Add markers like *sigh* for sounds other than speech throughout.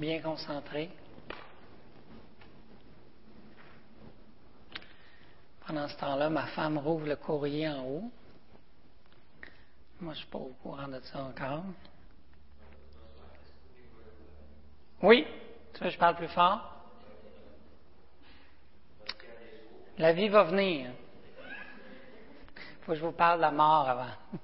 bien concentré. Pendant ce temps-là, ma femme rouvre le courrier en haut. Moi, je ne suis pas au courant de ça encore. Oui, tu veux que je parle plus fort? La vie va venir. Il faut que je vous parle de la mort avant.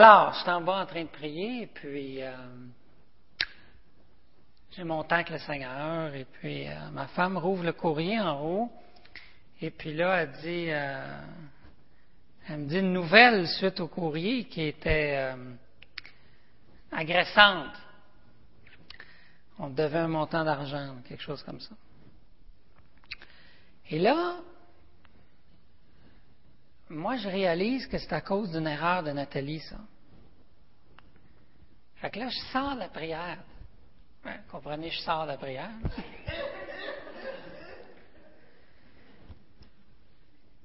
Alors, je suis en bas en train de prier, et puis euh, j'ai mon temps avec le Seigneur, et puis euh, ma femme rouvre le courrier en haut, et puis là, elle dit, euh, elle me dit une nouvelle suite au courrier qui était agressante. On devait un montant d'argent, quelque chose comme ça. Et là, moi, je réalise que c'est à cause d'une erreur de Nathalie, ça. Fait que là, je sors la prière. comprenez, je sors la prière.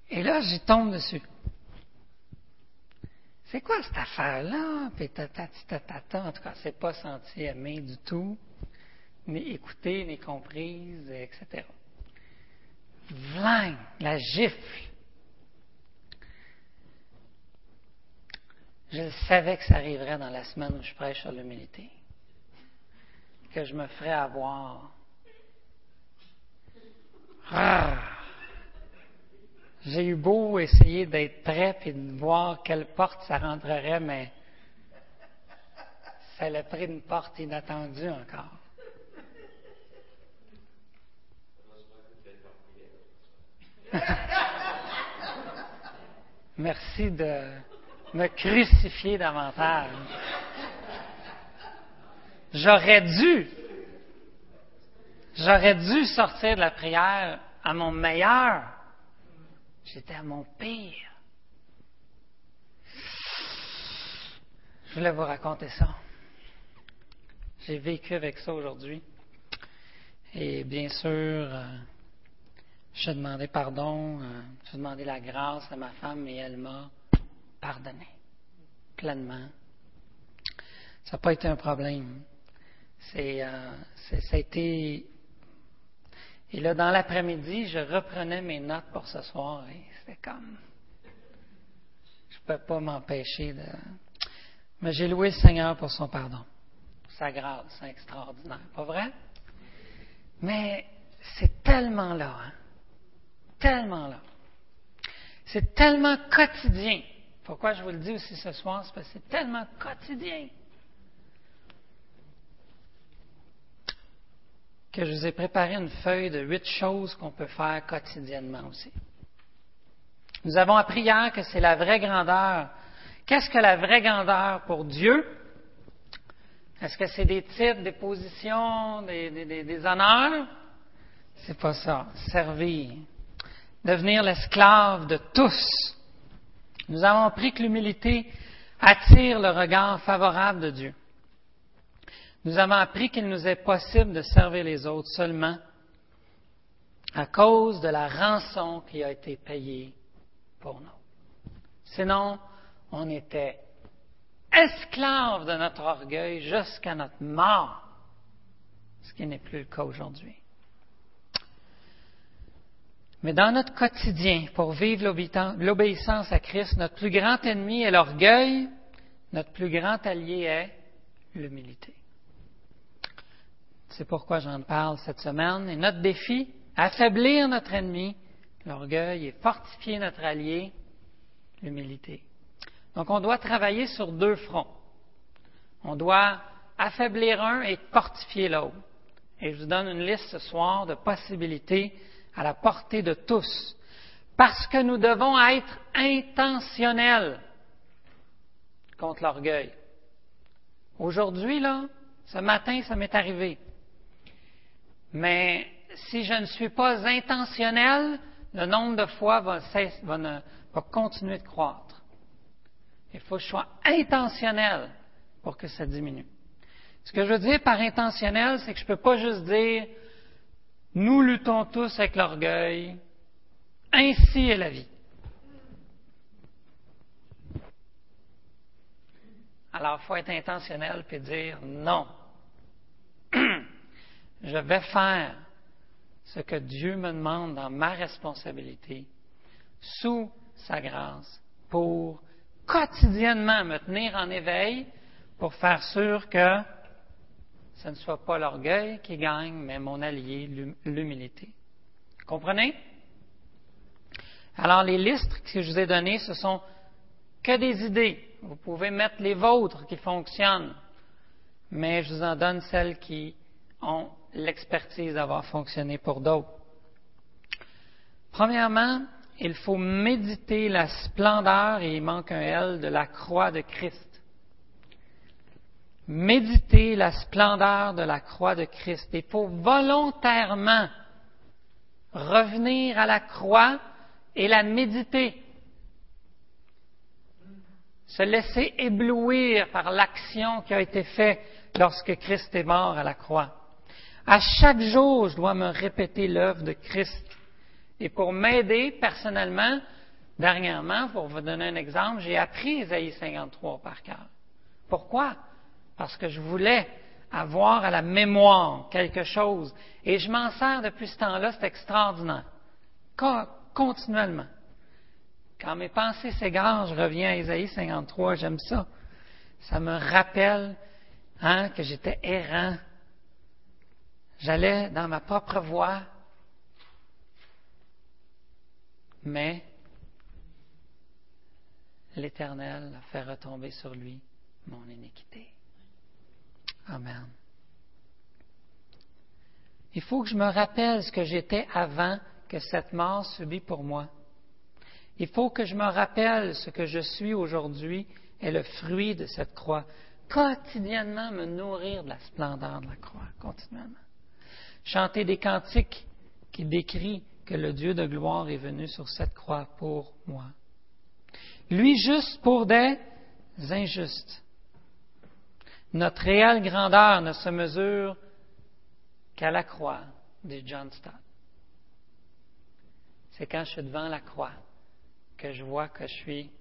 Et là, j'y tombe dessus. C'est quoi cette affaire-là? Puis En tout cas, c'est pas senti aimé du tout, ni écouté, ni comprise, etc. Vling, la gifle. Je savais que ça arriverait dans la semaine où je prêche sur l'humilité. Que je me ferais avoir. Ah! J'ai eu beau essayer d'être prêt et de voir quelle porte ça rentrerait, mais ça a pris une porte inattendue encore. *laughs* Merci de me crucifier davantage. J'aurais dû, j'aurais dû sortir de la prière à mon meilleur. J'étais à mon pire. Je voulais vous raconter ça. J'ai vécu avec ça aujourd'hui. Et bien sûr, euh, j'ai demandé pardon, euh, j'ai demandé la grâce à ma femme et elle m'a pardonner pleinement. Ça n'a pas été un problème. C'est, euh, ça a été. Et là, dans l'après-midi, je reprenais mes notes pour ce soir et c'était comme. Je ne peux pas m'empêcher de. Mais j'ai loué le Seigneur pour son pardon, sa grâce, c'est extraordinaire, pas vrai? Mais c'est tellement là, hein? tellement là. C'est tellement quotidien. Pourquoi je vous le dis aussi ce soir? C'est parce que c'est tellement quotidien que je vous ai préparé une feuille de huit choses qu'on peut faire quotidiennement aussi. Nous avons appris hier que c'est la vraie grandeur. Qu'est-ce que la vraie grandeur pour Dieu? Est-ce que c'est des titres, des positions, des, des, des honneurs? C'est pas ça. Servir. Devenir l'esclave de tous. Nous avons appris que l'humilité attire le regard favorable de Dieu. Nous avons appris qu'il nous est possible de servir les autres seulement à cause de la rançon qui a été payée pour nous. Sinon, on était esclaves de notre orgueil jusqu'à notre mort, ce qui n'est plus le cas aujourd'hui. Mais dans notre quotidien, pour vivre l'obéissance à Christ, notre plus grand ennemi est l'orgueil, notre plus grand allié est l'humilité. C'est pourquoi j'en parle cette semaine. Et notre défi, affaiblir notre ennemi, l'orgueil, et fortifier notre allié, l'humilité. Donc on doit travailler sur deux fronts. On doit affaiblir un et fortifier l'autre. Et je vous donne une liste ce soir de possibilités à la portée de tous, parce que nous devons être intentionnels contre l'orgueil. Aujourd'hui, là, ce matin, ça m'est arrivé. Mais si je ne suis pas intentionnel, le nombre de fois va, va continuer de croître. Il faut que je sois intentionnel pour que ça diminue. Ce que je veux dire par intentionnel, c'est que je ne peux pas juste dire nous luttons tous avec l'orgueil. Ainsi est la vie. Alors, il faut être intentionnel et dire non. *clears throat* Je vais faire ce que Dieu me demande dans ma responsabilité, sous sa grâce, pour quotidiennement me tenir en éveil, pour faire sûr que ce ne soit pas l'orgueil qui gagne, mais mon allié, l'humilité. Comprenez? Alors, les listes que je vous ai données, ce sont que des idées. Vous pouvez mettre les vôtres qui fonctionnent, mais je vous en donne celles qui ont l'expertise d'avoir fonctionné pour d'autres. Premièrement, il faut méditer la splendeur, et il manque un L, de la croix de Christ. Méditer la splendeur de la croix de Christ. Il faut volontairement revenir à la croix et la méditer. Se laisser éblouir par l'action qui a été faite lorsque Christ est mort à la croix. À chaque jour, je dois me répéter l'œuvre de Christ. Et pour m'aider personnellement, dernièrement, pour vous donner un exemple, j'ai appris Isaïe 53 par cœur. Pourquoi? Parce que je voulais avoir à la mémoire quelque chose. Et je m'en sers depuis ce temps-là, c'est extraordinaire. Continuellement. Quand mes pensées s'égarent, je reviens à Isaïe 53, j'aime ça. Ça me rappelle hein, que j'étais errant, J'allais dans ma propre voie, mais l'Éternel a fait retomber sur lui mon iniquité. Amen. Il faut que je me rappelle ce que j'étais avant que cette mort subit pour moi. Il faut que je me rappelle ce que je suis aujourd'hui et le fruit de cette croix. Quotidiennement me nourrir de la splendeur de la croix, continuellement chanter des cantiques qui décrient que le Dieu de gloire est venu sur cette croix pour moi. Lui juste pour des injustes. Notre réelle grandeur ne se mesure qu'à la croix, dit John Stott. C'est quand je suis devant la croix que je vois que je suis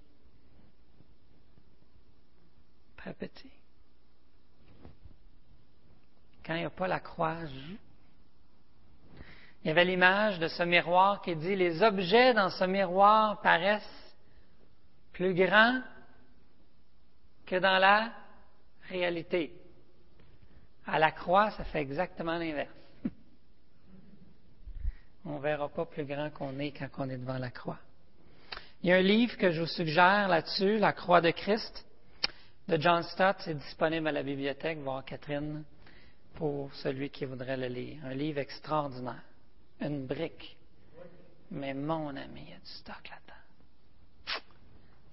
très petit. Quand il n'y a pas la croix, il y avait l'image de ce miroir qui dit les objets dans ce miroir paraissent plus grands que dans la réalité. À la croix, ça fait exactement l'inverse. *laughs* On ne verra pas plus grand qu'on est quand on est devant la croix. Il y a un livre que je vous suggère là-dessus, La croix de Christ, de John Stott. C'est disponible à la bibliothèque, voir Catherine, pour celui qui voudrait le lire. Un livre extraordinaire une brique. Mais mon ami, il y a du stock là-dedans.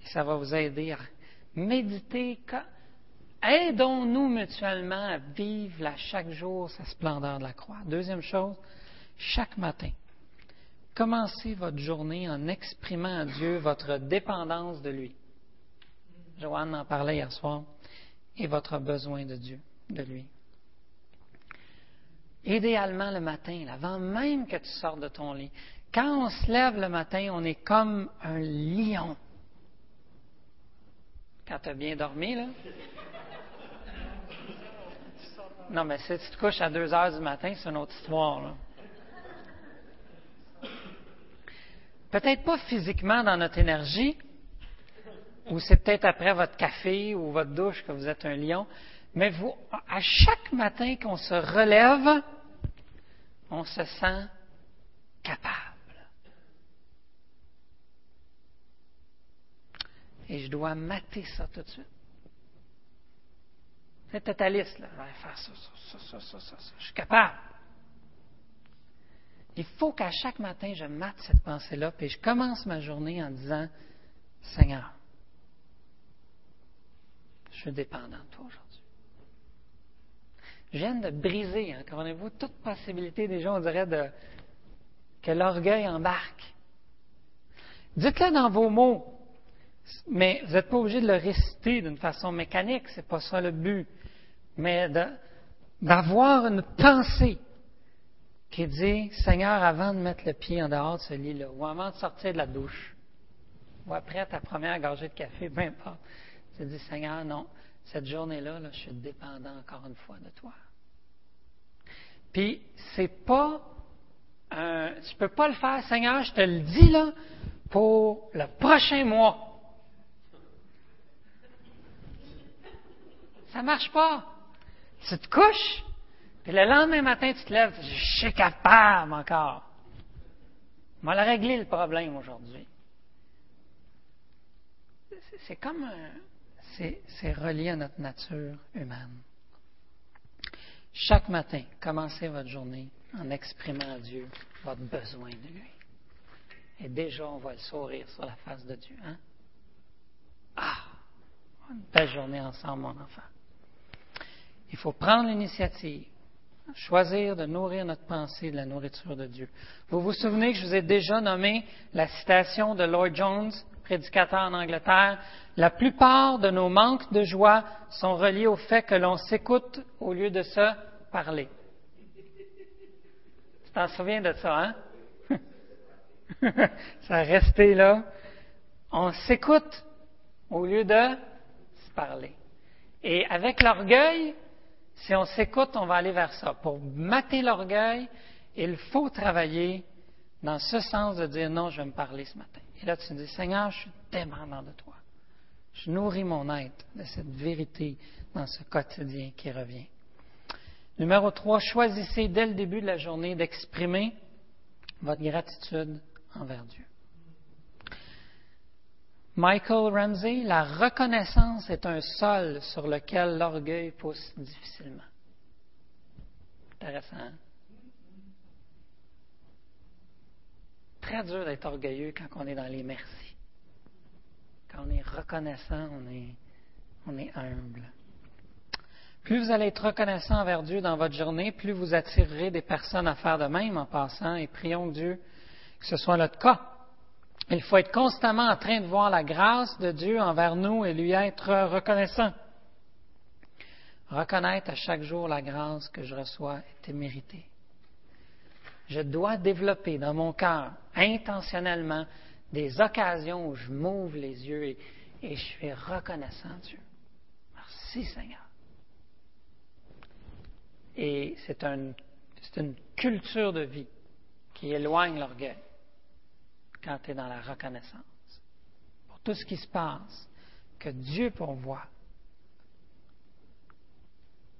Et ça va vous aider à méditer. Aidons-nous mutuellement à vivre là, chaque jour sa splendeur de la croix. Deuxième chose, chaque matin, commencez votre journée en exprimant à Dieu votre dépendance de lui. Joanne en parlait hier soir. Et votre besoin de Dieu, de lui. Idéalement le matin, avant même que tu sortes de ton lit. Quand on se lève le matin, on est comme un lion. Quand tu as bien dormi, là. Non, mais si tu te couches à 2 heures du matin, c'est une autre histoire. Peut-être pas physiquement dans notre énergie, ou c'est peut-être après votre café ou votre douche que vous êtes un lion, mais vous, à chaque matin qu'on se relève, on se sent capable. Et je dois mater ça tout de suite. C'est ta liste, là. Je faire ça, ça, ça, ça, ça. Je suis capable. Il faut qu'à chaque matin, je mate cette pensée-là, puis je commence ma journée en disant Seigneur, je suis dépendant de toi aujourd'hui. Je viens de briser, encore une fois, toute possibilité, déjà, on dirait, de, que l'orgueil embarque. Dites-le dans vos mots, mais vous n'êtes pas obligé de le réciter d'une façon mécanique, c'est pas ça le but. Mais d'avoir une pensée qui dit, Seigneur, avant de mettre le pied en dehors de ce lit-là, ou avant de sortir de la douche, ou après ta première gorgée de café, peu importe, tu dis, Seigneur, non, cette journée-là, je suis dépendant encore une fois de toi. Puis, c'est pas un, tu peux pas le faire, Seigneur, je te le dis là, pour le prochain mois. Ça marche pas. Tu te couches, puis le lendemain matin, tu te lèves, je suis capable encore. On va régler le problème aujourd'hui. C'est comme c'est relié à notre nature humaine. Chaque matin, commencez votre journée en exprimant à Dieu votre besoin de lui. Et déjà, on voit le sourire sur la face de Dieu. Hein? Ah! Une belle journée ensemble, mon enfant. Il faut prendre l'initiative, choisir de nourrir notre pensée de la nourriture de Dieu. Vous vous souvenez que je vous ai déjà nommé la citation de Lloyd Jones, prédicateur en Angleterre, la plupart de nos manques de joie sont reliés au fait que l'on s'écoute au lieu de se parler. Tu t'en souviens de ça, hein? *laughs* ça a resté là. On s'écoute au lieu de se parler. Et avec l'orgueil, si on s'écoute, on va aller vers ça. Pour mater l'orgueil, il faut travailler dans ce sens de dire non, je vais me parler ce matin. Et là, tu dis, Seigneur, je suis dépendant de toi. Je nourris mon être de cette vérité dans ce quotidien qui revient. Numéro 3, choisissez dès le début de la journée d'exprimer votre gratitude envers Dieu. Michael Ramsey, la reconnaissance est un sol sur lequel l'orgueil pousse difficilement. Intéressant. Hein? Très dur d'être orgueilleux quand on est dans les merci. Quand on est reconnaissant, on est, on est humble. Plus vous allez être reconnaissant envers Dieu dans votre journée, plus vous attirerez des personnes à faire de même en passant et prions Dieu que ce soit notre cas. Il faut être constamment en train de voir la grâce de Dieu envers nous et lui être reconnaissant. Reconnaître à chaque jour la grâce que je reçois était méritée. Je dois développer dans mon cœur intentionnellement des occasions où je m'ouvre les yeux et je suis reconnaissant Dieu. Merci Seigneur. Et c'est une culture de vie qui éloigne l'orgueil quand tu es dans la reconnaissance pour tout ce qui se passe, que Dieu pourvoit.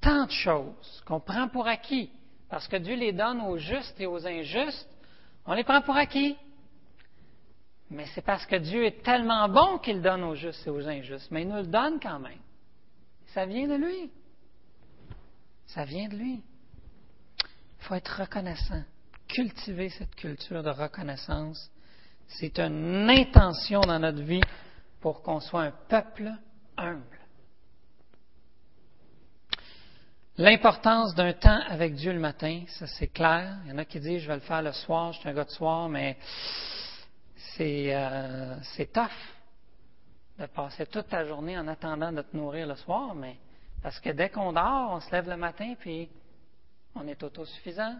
Tant de choses qu'on prend pour acquis, parce que Dieu les donne aux justes et aux injustes, on les prend pour acquis. Mais c'est parce que Dieu est tellement bon qu'il donne aux justes et aux injustes, mais il nous le donne quand même. Ça vient de lui. Ça vient de lui. Il faut être reconnaissant, cultiver cette culture de reconnaissance c'est une intention dans notre vie pour qu'on soit un peuple humble. L'importance d'un temps avec Dieu le matin, ça c'est clair. Il y en a qui disent je vais le faire le soir, je suis un gars de soir, mais c'est euh, tough de passer toute ta journée en attendant de te nourrir le soir, mais parce que dès qu'on dort, on se lève le matin puis on est autosuffisant,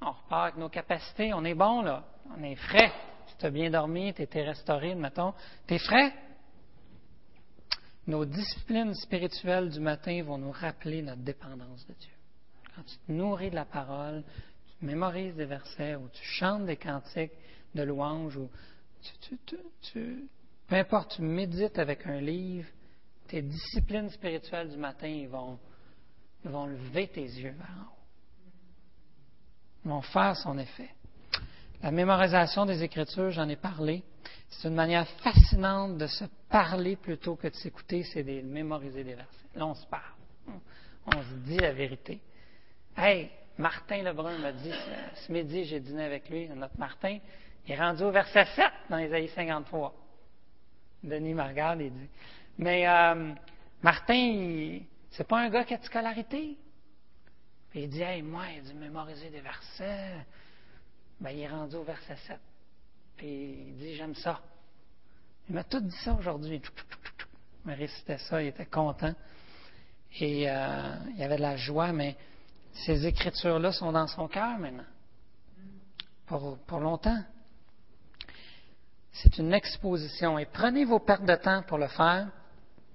on repart avec nos capacités, on est bon là, on est frais. Tu as bien dormi, tu été restauré, mettons. Tu es frais. Nos disciplines spirituelles du matin vont nous rappeler notre dépendance de Dieu. Quand tu te nourris de la parole, tu mémorises des versets ou tu chantes des cantiques de louange ou tu, peu importe, tu médites avec un livre, tes disciplines spirituelles du matin, vont, vont lever tes yeux vers en haut vont faire son effet. La mémorisation des Écritures, j'en ai parlé. C'est une manière fascinante de se parler plutôt que de s'écouter, c'est de mémoriser des versets. Là, on se parle. On se dit la vérité. Hey, Martin Lebrun m'a dit, ce midi, j'ai dîné avec lui, notre Martin, il est rendu au verset 7 dans Isaïe 53. Denis me regarde et dit, mais euh, Martin, c'est pas un gars qui a de scolarité? Il dit, hey, moi, il a dû mémoriser des versets. Ben, il est rendu au verset 7. Puis il dit, j'aime ça. Il m'a tout dit ça aujourd'hui. Il m'a récité ça, il était content. Et euh, il avait de la joie, mais ces écritures-là sont dans son cœur maintenant. Pour, pour longtemps. C'est une exposition. Et prenez vos pertes de temps pour le faire.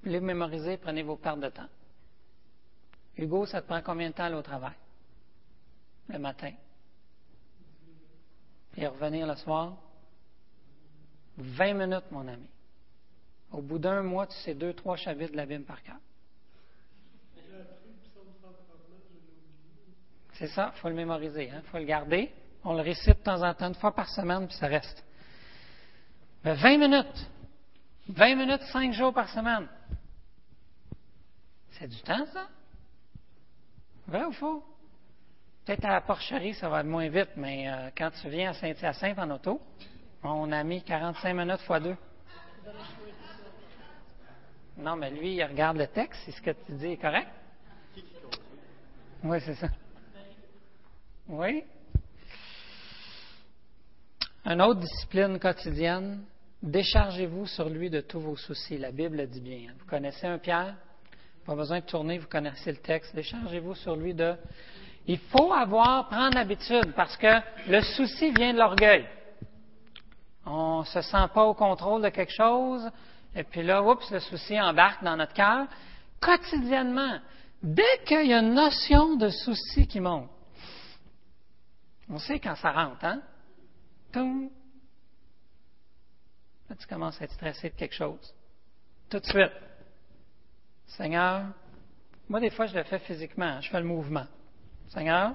les mémoriser, prenez vos pertes de temps. Hugo, ça te prend combien de temps aller au travail? Le matin. Et revenir le soir? 20 minutes, mon ami. Au bout d'un mois, tu sais deux, trois chapitres de la Bible par cœur. C'est ça, il faut le mémoriser, il hein? faut le garder. On le récite de temps en temps, une fois par semaine, puis ça reste. Mais 20 minutes. 20 minutes, 5 jours par semaine. C'est du temps, ça? Vrai ou faux? Peut-être à la porcherie, ça va moins vite, mais euh, quand tu viens à Saint-Hyacinthe en auto, on a mis 45 minutes fois deux. Non, mais lui, il regarde le texte. Est-ce que tu dis est correct? Oui, c'est ça. Oui. Une autre discipline quotidienne, déchargez-vous sur lui de tous vos soucis. La Bible dit bien. Vous connaissez un Pierre? Pas besoin de tourner, vous connaissez le texte. Déchargez-vous sur lui de. Il faut avoir, prendre l'habitude, parce que le souci vient de l'orgueil. On ne se sent pas au contrôle de quelque chose, et puis là, oups, le souci embarque dans notre cœur. Quotidiennement, dès qu'il y a une notion de souci qui monte, on sait quand ça rentre, hein? Toum. Là, tu commences à être stressé de quelque chose. Tout de suite. Seigneur, moi, des fois, je le fais physiquement. Je fais le mouvement. Seigneur,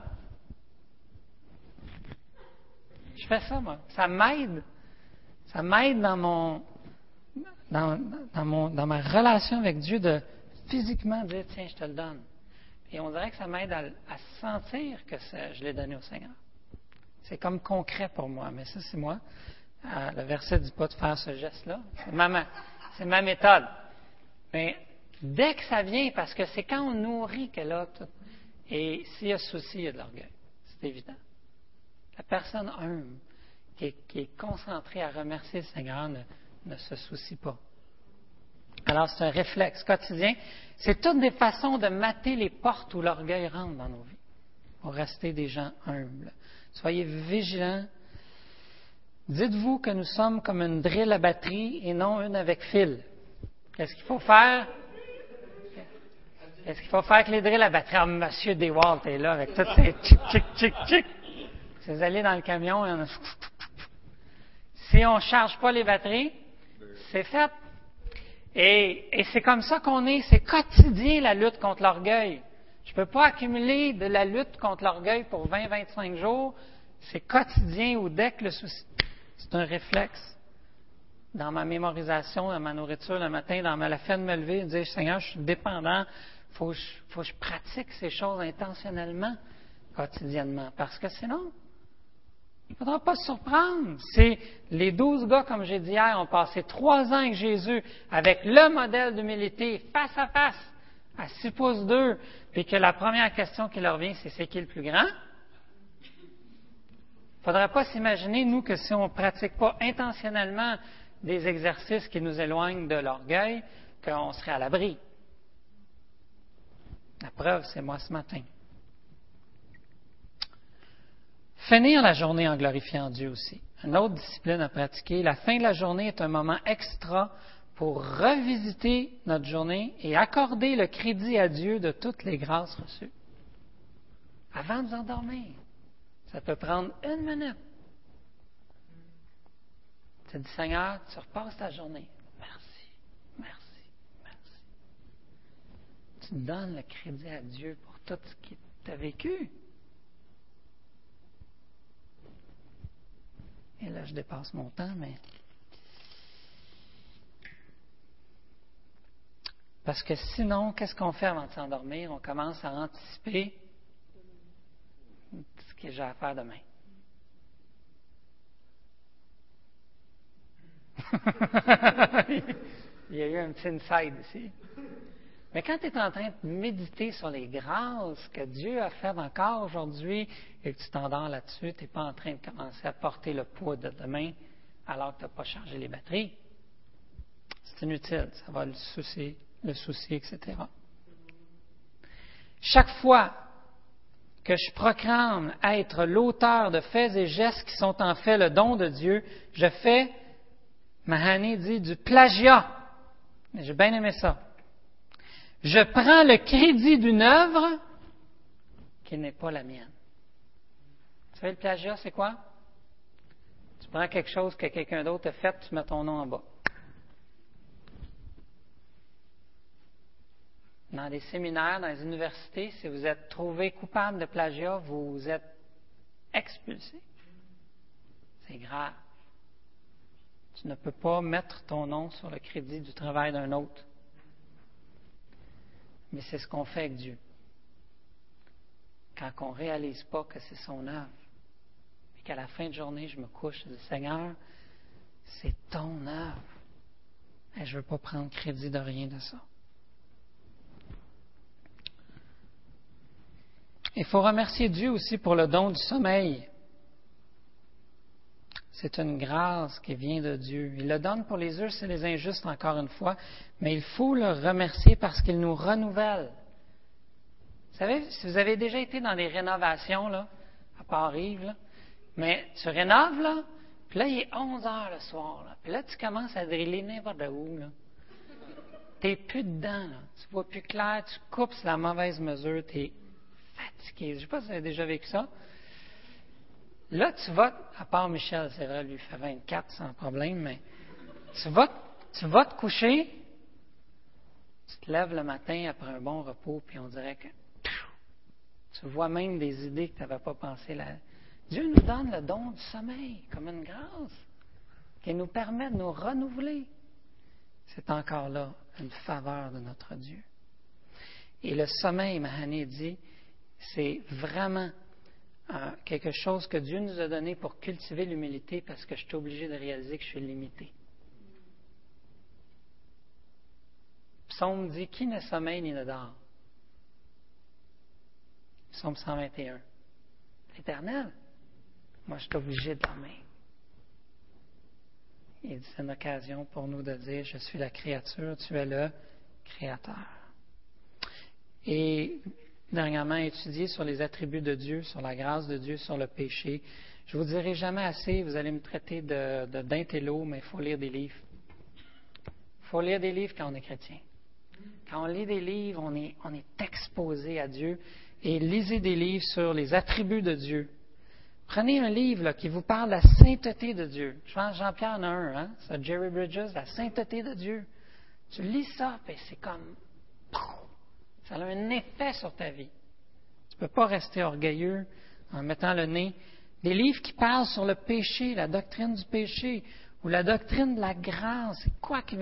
je fais ça, moi. Ça m'aide. Ça m'aide dans mon, dans, mon, dans ma relation avec Dieu de physiquement dire, tiens, je te le donne. Et on dirait que ça m'aide à, sentir que je l'ai donné au Seigneur. C'est comme concret pour moi, mais ça, c'est moi. Euh, le verset ne dit pas de faire ce geste-là. C'est ma, ma méthode. Mais dès que ça vient, parce que c'est quand on nourrit que tout, et s'il y a souci, il y a de l'orgueil. C'est évident. La personne humble, qui est, concentrée à remercier le Seigneur, ne, se soucie pas. Alors, c'est un réflexe quotidien. C'est toutes des façons de mater les portes où l'orgueil rentre dans nos vies, pour rester des gens humbles. Soyez vigilants. Dites-vous que nous sommes comme une drille à batterie et non une avec fil. Qu'est-ce qu'il faut faire? Qu'est-ce qu'il faut faire drills à batterie? Ah, Monsieur Dewalt est là avec toutes ces tchic, tchic, tchic, tchic. C'est allé dans le camion et on a... Si on ne charge pas les batteries, c'est fait. Et, et c'est comme ça qu'on est. C'est quotidien la lutte contre l'orgueil. Je ne peux pas accumuler de la lutte contre l'orgueil pour 20-25 jours. C'est quotidien ou dès que le souci. C'est un réflexe. Dans ma mémorisation, dans ma nourriture le matin, dans ma, la fin de me lever, dire Seigneur, je suis dépendant. Faut, faut que je pratique ces choses intentionnellement, quotidiennement. Parce que sinon, il ne faudra pas se surprendre. C'est les douze gars, comme j'ai dit hier, ont passé trois ans avec Jésus, avec le modèle d'humilité, face à face, à six pouces d'eux, puis que la première question qui leur vient, c'est c'est qui le plus grand? Il ne faudrait pas s'imaginer, nous, que si on ne pratique pas intentionnellement des exercices qui nous éloignent de l'orgueil, qu'on serait à l'abri. La preuve, c'est moi ce matin. Finir la journée en glorifiant Dieu aussi. Une autre discipline à pratiquer. La fin de la journée est un moment extra pour revisiter notre journée et accorder le crédit à Dieu de toutes les grâces reçues. Avant de vous endormir. Ça peut prendre une minute. Tu dis, Seigneur, tu repasses ta journée. Merci, merci, merci. Tu donnes le crédit à Dieu pour tout ce que tu as vécu. Et là, je dépasse mon temps, mais. Parce que sinon, qu'est-ce qu'on fait avant de s'endormir? On commence à anticiper ce que j'ai à faire demain. *laughs* Il y a eu un petit inside ici. Mais quand tu es en train de méditer sur les grâces que Dieu a faites encore aujourd'hui et que tu t'endors là-dessus, tu n'es pas en train de commencer à porter le poids de demain alors que tu n'as pas chargé les batteries. C'est inutile, ça va le souci, le souci, etc. Chaque fois que je proclame être l'auteur de faits et gestes qui sont en fait le don de Dieu, je fais, Mahani dit, du plagiat. J'ai bien aimé ça. Je prends le crédit d'une œuvre qui n'est pas la mienne. Vous savez, le plagiat, c'est quoi? Tu prends quelque chose que quelqu'un d'autre a fait, tu mets ton nom en bas. Dans des séminaires, dans les universités, si vous êtes trouvé coupable de plagiat, vous êtes expulsé. C'est grave. Tu ne peux pas mettre ton nom sur le crédit du travail d'un autre. Mais c'est ce qu'on fait avec Dieu. Quand on ne réalise pas que c'est son œuvre, et qu'à la fin de journée, je me couche et dis Seigneur, c'est ton œuvre. Et je ne veux pas prendre crédit de rien de ça. Il faut remercier Dieu aussi pour le don du sommeil. C'est une grâce qui vient de Dieu. Il le donne pour les justes et les injustes, encore une fois, mais il faut le remercier parce qu'il nous renouvelle. Vous savez, si vous avez déjà été dans des rénovations, là, à Paris, là, mais tu rénoves, là, puis là, il est 11 heures le soir, puis là, tu commences à driller n'importe où, là. T'es plus dedans, là. Tu vois plus clair, tu coupes la mauvaise mesure, t'es fatigué. Je ne sais pas si vous avez déjà vécu ça. Là, tu vas, à part Michel, c'est vrai, lui fait 24 sans problème, mais tu vas, tu vas te coucher, tu te lèves le matin après un bon repos, puis on dirait que tu vois même des idées que tu n'avais pas pensé là. Dieu nous donne le don du sommeil comme une grâce qui nous permet de nous renouveler. C'est encore là une faveur de notre Dieu. Et le sommeil, Mahané dit, c'est vraiment quelque chose que Dieu nous a donné pour cultiver l'humilité parce que je suis obligé de réaliser que je suis limité. Psaume dit Qui ne sommeille ni ne dort? Psaume 121. L'éternel. Moi, je suis obligé de dormir. Il dit c'est une occasion pour nous de dire Je suis la créature, tu es le créateur. Et dernièrement étudié sur les attributs de Dieu, sur la grâce de Dieu, sur le péché. Je vous dirai jamais assez, vous allez me traiter de, d'intello, mais il faut lire des livres. Il faut lire des livres quand on est chrétien. Quand on lit des livres, on est, exposé à Dieu. Et lisez des livres sur les attributs de Dieu. Prenez un livre qui vous parle de la sainteté de Dieu. Je pense Jean-Pierre en a un, hein? c'est Jerry Bridges, la sainteté de Dieu. Tu lis ça, et c'est comme ça a un effet sur ta vie. Tu ne peux pas rester orgueilleux en mettant le nez. Des livres qui parlent sur le péché, la doctrine du péché, ou la doctrine de la grâce. C'est quoi qui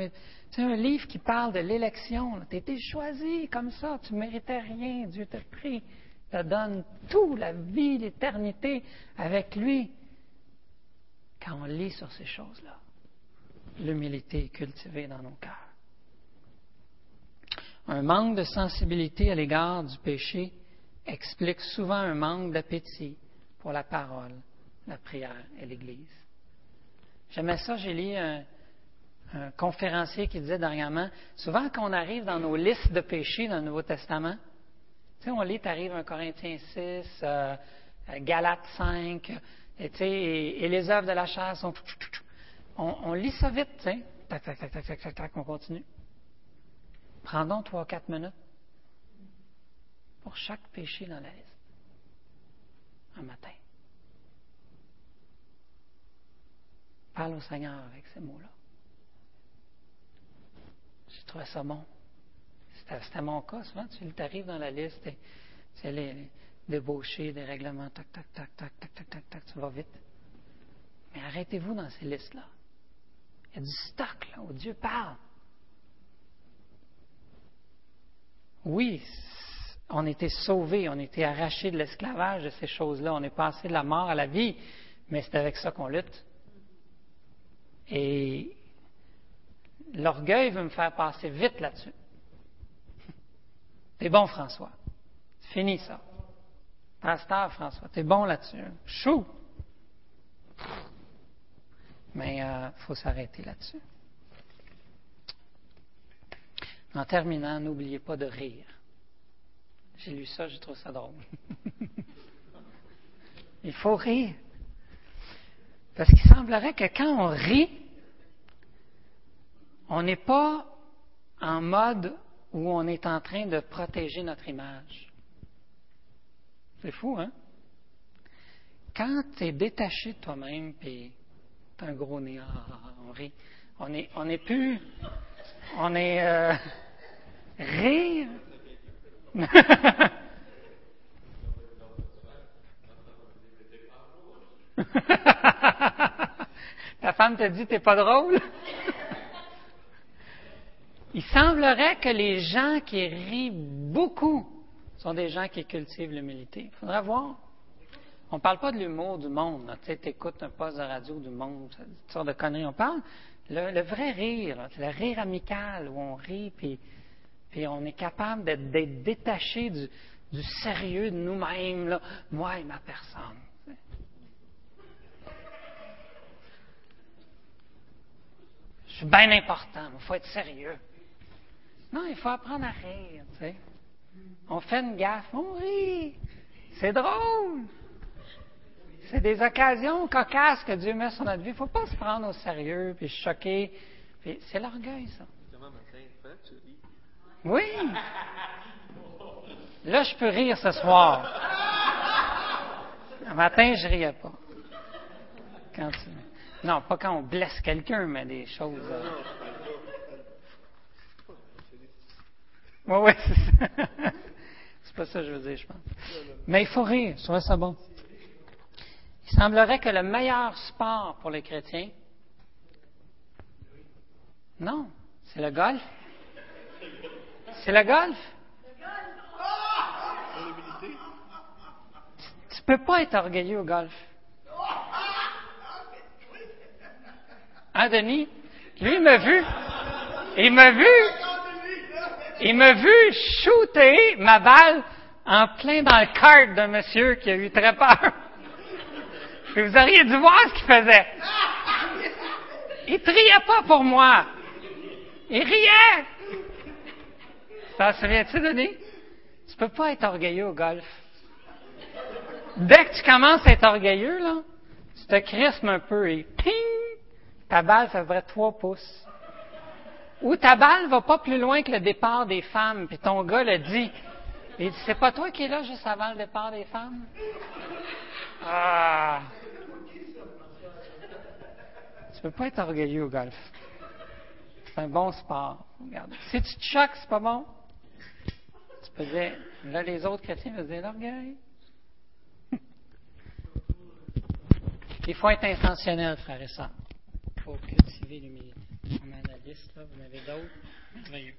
C'est un livre qui parle de l'élection. Tu été choisi comme ça, tu ne méritais rien. Dieu t'a pris, te donne tout, la vie, l'éternité avec lui. Quand on lit sur ces choses-là, l'humilité est cultivée dans nos cœurs. Un manque de sensibilité à l'égard du péché explique souvent un manque d'appétit pour la parole, la prière et l'Église. J'aimais ça, j'ai lu un, conférencier qui disait dernièrement, souvent quand on arrive dans nos listes de péchés dans le Nouveau Testament, tu sais, on lit, tu arrives un Corinthiens 6, euh, Galates 5, et, et, les œuvres de la chair sont... On, on lit ça vite, tu sais. Tac, tac, tac, tac, tac, tac, on continue. Prends trois ou quatre minutes pour chaque péché dans la liste. Un matin. Parle au Seigneur avec ces mots-là. J'ai trouvé ça bon? C'était mon cas. Souvent, tu arrives dans la liste et tu les débauchés, des règlements, tac, tac, tac, tac, tac, tac, tac, tac, tu vas vite. Mais arrêtez-vous dans ces listes-là. Il y a du stock là où Dieu parle. Oui, on était sauvés, on était arrachés de l'esclavage de ces choses-là, on est passé de la mort à la vie, mais c'est avec ça qu'on lutte. Et l'orgueil veut me faire passer vite là-dessus. T'es bon, François. Fini ça. Pasteur François, t'es bon là-dessus. Chou! Mais il euh, faut s'arrêter là-dessus. En terminant, n'oubliez pas de rire. J'ai lu ça, j'ai trouvé ça drôle. *laughs* Il faut rire. Parce qu'il semblerait que quand on rit, on n'est pas en mode où on est en train de protéger notre image. C'est fou, hein? Quand tu es détaché de toi-même, puis tu un gros nez, ah, on rit, on est, on est plus. On est. Euh, rire. *laughs* Ta femme te dit t'es pas drôle? Il semblerait que les gens qui rient beaucoup sont des gens qui cultivent l'humilité. Il faudra voir. On ne parle pas de l'humour du monde. Tu sais, écoutes un poste de radio du monde, toutes sortes de conneries. On parle le, vrai rire, le rire amical où on rit, puis, puis on est capable d'être, détaché du, sérieux de nous-mêmes, moi et ma personne. Je suis bien important, il faut être sérieux. Non, il faut apprendre à rire. On fait une gaffe, on rit. C'est drôle. C'est des occasions cocasses que Dieu met sur notre vie. Il ne faut pas se prendre au sérieux, puis choquer. C'est l'orgueil, ça. Oui. Là, je peux rire ce soir. Un matin, je riais pas. Non, pas quand on blesse quelqu'un, mais des choses. Euh, Oui, oui, c'est ça. c'est pas ça que je veux dire, je pense. Mais il faut rire, je trouve ça bon. Il semblerait que le meilleur sport pour les chrétiens, non, c'est le golf. C'est le golf? Tu, peux pas être orgueilleux au golf. Hein, Denis? Lui, il m'a vu. Il m'a vu. Il m'a vu shooter ma balle en plein dans le cart d'un monsieur qui a eu très peur. Vous auriez dû voir ce qu'il faisait. Il priait pas pour moi. Il riait. Ça se souviens-tu, Denis? Tu peux pas être orgueilleux au golf. Dès que tu commences à être orgueilleux, là, tu te crismes un peu et ping! Ta balle, ça devrait trois pouces. Ou ta balle va pas plus loin que le départ des femmes, puis ton gars le dit. Il dit, c'est pas toi qui es là juste avant le départ des femmes? Ah! Tu peux pas être orgueilleux au golf. C'est un bon sport. Regarde. Si tu te choques, c'est pas bon. Là, les autres chrétiens dire l'orgueil. *laughs* Il faut être intentionnel, frère et sœurs. Il faut cultiver l'humilité. On a la liste, là. Vous en avez d'autres? Merveilleux.